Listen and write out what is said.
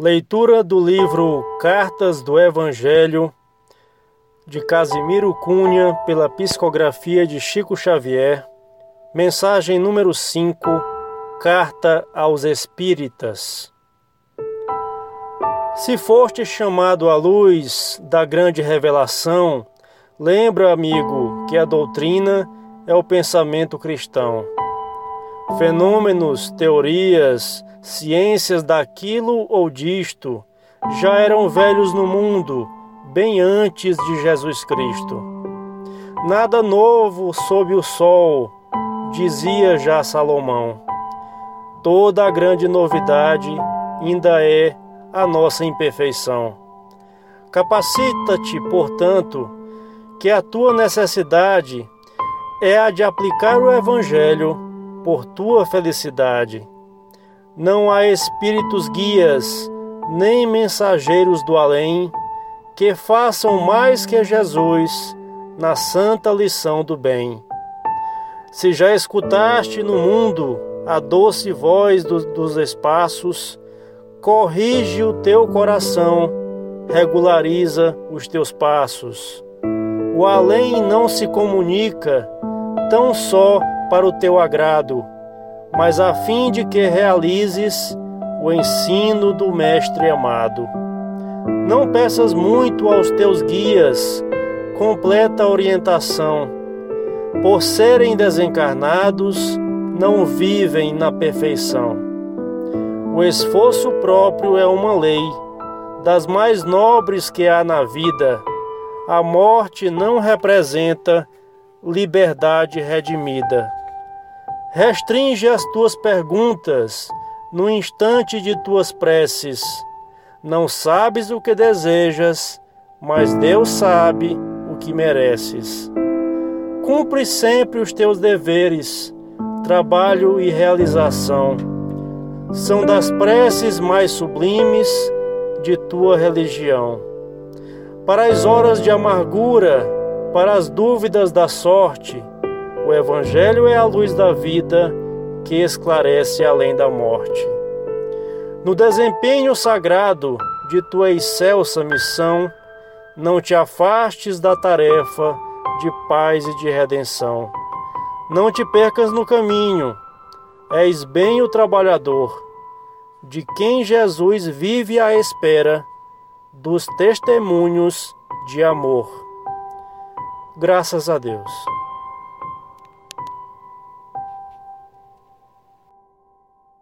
Leitura do livro Cartas do Evangelho de Casimiro Cunha pela psicografia de Chico Xavier. Mensagem número 5. Carta aos Espíritas. Se foste chamado à luz da grande revelação, lembra, amigo, que a doutrina é o pensamento cristão. Fenômenos, teorias, ciências daquilo ou disto já eram velhos no mundo, bem antes de Jesus Cristo. Nada novo sob o sol, dizia já Salomão. Toda a grande novidade ainda é a nossa imperfeição. Capacita-te, portanto, que a tua necessidade é a de aplicar o Evangelho por tua felicidade. Não há espíritos guias, nem mensageiros do além, que façam mais que Jesus na santa lição do bem. Se já escutaste no mundo a doce voz do, dos espaços, corrige o teu coração, regulariza os teus passos. O além não se comunica tão só para o teu agrado, mas a fim de que realizes o ensino do Mestre amado. Não peças muito aos teus guias completa orientação. Por serem desencarnados, não vivem na perfeição. O esforço próprio é uma lei, das mais nobres que há na vida. A morte não representa liberdade redimida. Restringe as tuas perguntas no instante de tuas preces. Não sabes o que desejas, mas Deus sabe o que mereces. Cumpre sempre os teus deveres, trabalho e realização. São das preces mais sublimes de tua religião. Para as horas de amargura, para as dúvidas da sorte, o Evangelho é a luz da vida que esclarece além da morte. No desempenho sagrado de tua excelsa missão, não te afastes da tarefa de paz e de redenção. Não te percas no caminho, és bem o trabalhador, de quem Jesus vive à espera dos testemunhos de amor. Graças a Deus.